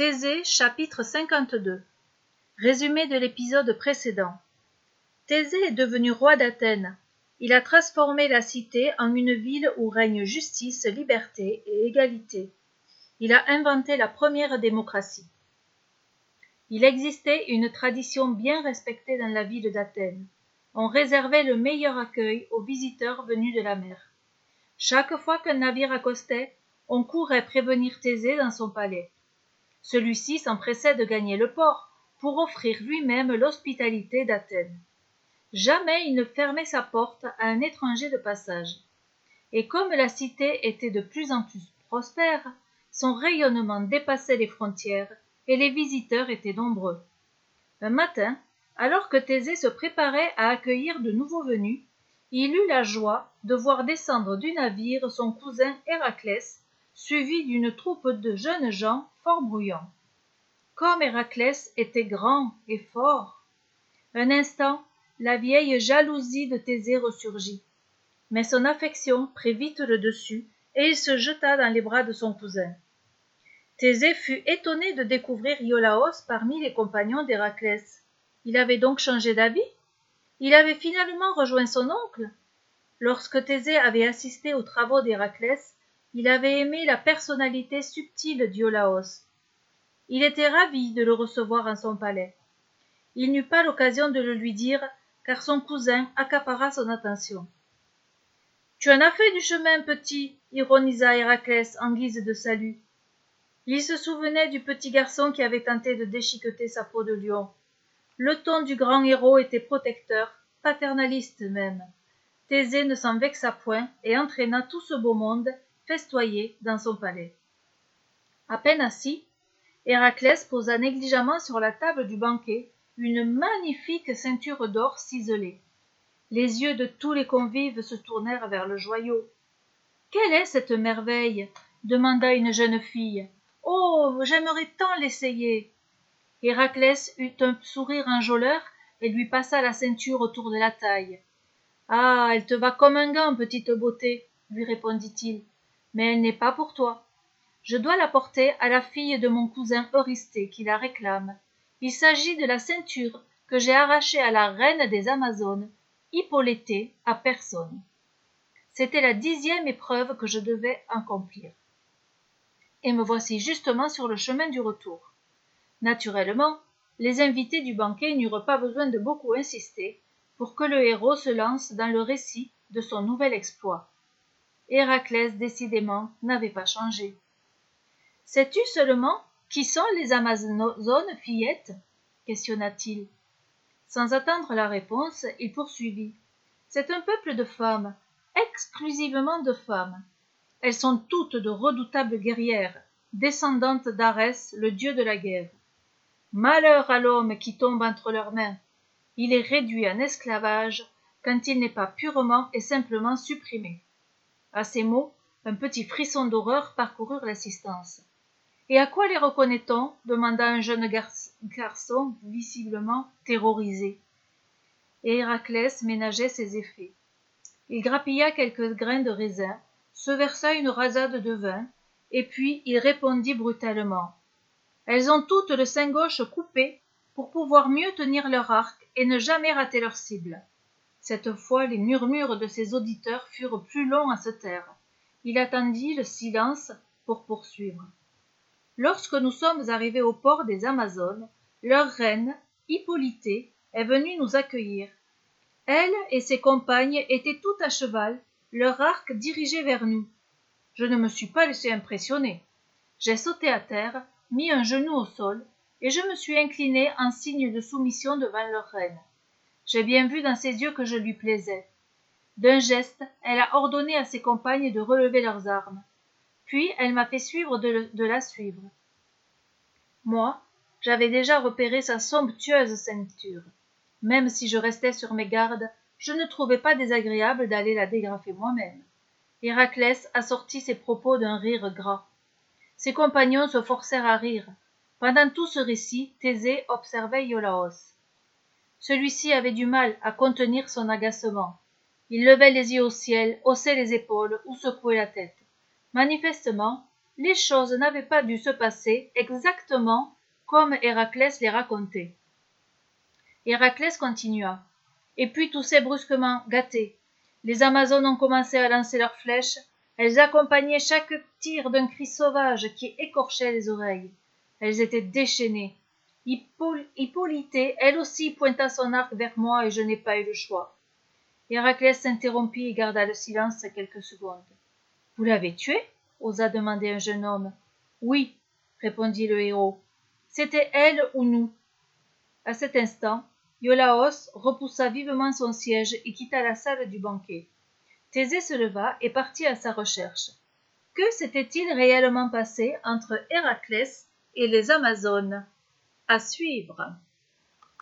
Thésée chapitre 52 Résumé de l'épisode précédent Thésée est devenu roi d'Athènes. Il a transformé la cité en une ville où règne justice, liberté et égalité. Il a inventé la première démocratie. Il existait une tradition bien respectée dans la ville d'Athènes. On réservait le meilleur accueil aux visiteurs venus de la mer. Chaque fois qu'un navire accostait, on courait prévenir Thésée dans son palais. Celui-ci s'empressait de gagner le port pour offrir lui-même l'hospitalité d'Athènes. Jamais il ne fermait sa porte à un étranger de passage. Et comme la cité était de plus en plus prospère, son rayonnement dépassait les frontières et les visiteurs étaient nombreux. Un matin, alors que Thésée se préparait à accueillir de nouveaux venus, il eut la joie de voir descendre du navire son cousin Héraclès, suivi d'une troupe de jeunes gens fort bruyants. Comme Héraclès était grand et fort, un instant, la vieille jalousie de Thésée ressurgit. Mais son affection prit vite le dessus, et il se jeta dans les bras de son cousin. Thésée fut étonné de découvrir Iolaos parmi les compagnons d'Héraclès. Il avait donc changé d'avis? Il avait finalement rejoint son oncle? Lorsque Thésée avait assisté aux travaux d'Héraclès, il avait aimé la personnalité subtile d'Iolaos. Il était ravi de le recevoir en son palais. Il n'eut pas l'occasion de le lui dire, car son cousin accapara son attention. Tu en as fait du chemin, petit, ironisa Héraclès en guise de salut. Il se souvenait du petit garçon qui avait tenté de déchiqueter sa peau de lion. Le ton du grand héros était protecteur, paternaliste même. Thésée ne s'en vexa point et entraîna tout ce beau monde dans son palais. À peine assis, Héraclès posa négligemment sur la table du banquet une magnifique ceinture d'or ciselée. Les yeux de tous les convives se tournèrent vers le joyau. Quelle est cette merveille? demanda une jeune fille. Oh. J'aimerais tant l'essayer. Héraclès eut un sourire enjôleur et lui passa la ceinture autour de la taille. Ah. Elle te va comme un gant, petite beauté, lui répondit-il. Mais elle n'est pas pour toi. Je dois la porter à la fille de mon cousin Eurysthée qui la réclame. Il s'agit de la ceinture que j'ai arrachée à la reine des Amazones, Hippolytée, à personne. C'était la dixième épreuve que je devais accomplir. Et me voici justement sur le chemin du retour. Naturellement, les invités du banquet n'eurent pas besoin de beaucoup insister pour que le héros se lance dans le récit de son nouvel exploit. Héraclès, décidément, n'avait pas changé. Sais-tu seulement qui sont les Amazones, fillette questionna-t-il. Sans attendre la réponse, il poursuivit. C'est un peuple de femmes, exclusivement de femmes. Elles sont toutes de redoutables guerrières, descendantes d'Arès, le dieu de la guerre. Malheur à l'homme qui tombe entre leurs mains. Il est réduit en esclavage quand il n'est pas purement et simplement supprimé. À ces mots, un petit frisson d'horreur parcourut l'assistance. Et à quoi les reconnaît-on demanda un jeune garçon visiblement terrorisé. Héraclès ménageait ses effets. Il grappilla quelques grains de raisin, se versa une rasade de vin, et puis il répondit brutalement. Elles ont toutes le sein gauche coupé pour pouvoir mieux tenir leur arc et ne jamais rater leur cible. Cette fois, les murmures de ses auditeurs furent plus longs à se taire. Il attendit le silence pour poursuivre. Lorsque nous sommes arrivés au port des Amazones, leur reine, Hippolytée, est venue nous accueillir. Elle et ses compagnes étaient toutes à cheval, leur arc dirigé vers nous. Je ne me suis pas laissé impressionner. J'ai sauté à terre, mis un genou au sol, et je me suis incliné en signe de soumission devant leur reine. J'ai bien vu dans ses yeux que je lui plaisais. D'un geste, elle a ordonné à ses compagnes de relever leurs armes. Puis elle m'a fait suivre de, la suivre. Moi, j'avais déjà repéré sa somptueuse ceinture. Même si je restais sur mes gardes, je ne trouvais pas désagréable d'aller la dégrafer moi-même. Héraclès assortit ses propos d'un rire gras. Ses compagnons se forcèrent à rire. Pendant tout ce récit, Thésée observait Iolaos. Celui-ci avait du mal à contenir son agacement. Il levait les yeux au ciel, haussait les épaules ou secouait la tête. Manifestement, les choses n'avaient pas dû se passer exactement comme Héraclès les racontait. Héraclès continua. Et puis tout s'est brusquement gâté. Les Amazones ont commencé à lancer leurs flèches. Elles accompagnaient chaque tir d'un cri sauvage qui écorchait les oreilles. Elles étaient déchaînées. Hippolyte, elle aussi, pointa son arc vers moi et je n'ai pas eu le choix. Héraclès s'interrompit et garda le silence quelques secondes. Vous l'avez tué? osa demander un jeune homme. Oui, répondit le héros. C'était elle ou nous? À cet instant, Iolaos repoussa vivement son siège et quitta la salle du banquet. Thésée se leva et partit à sa recherche. Que s'était-il réellement passé entre Héraclès et les Amazones? À suivre.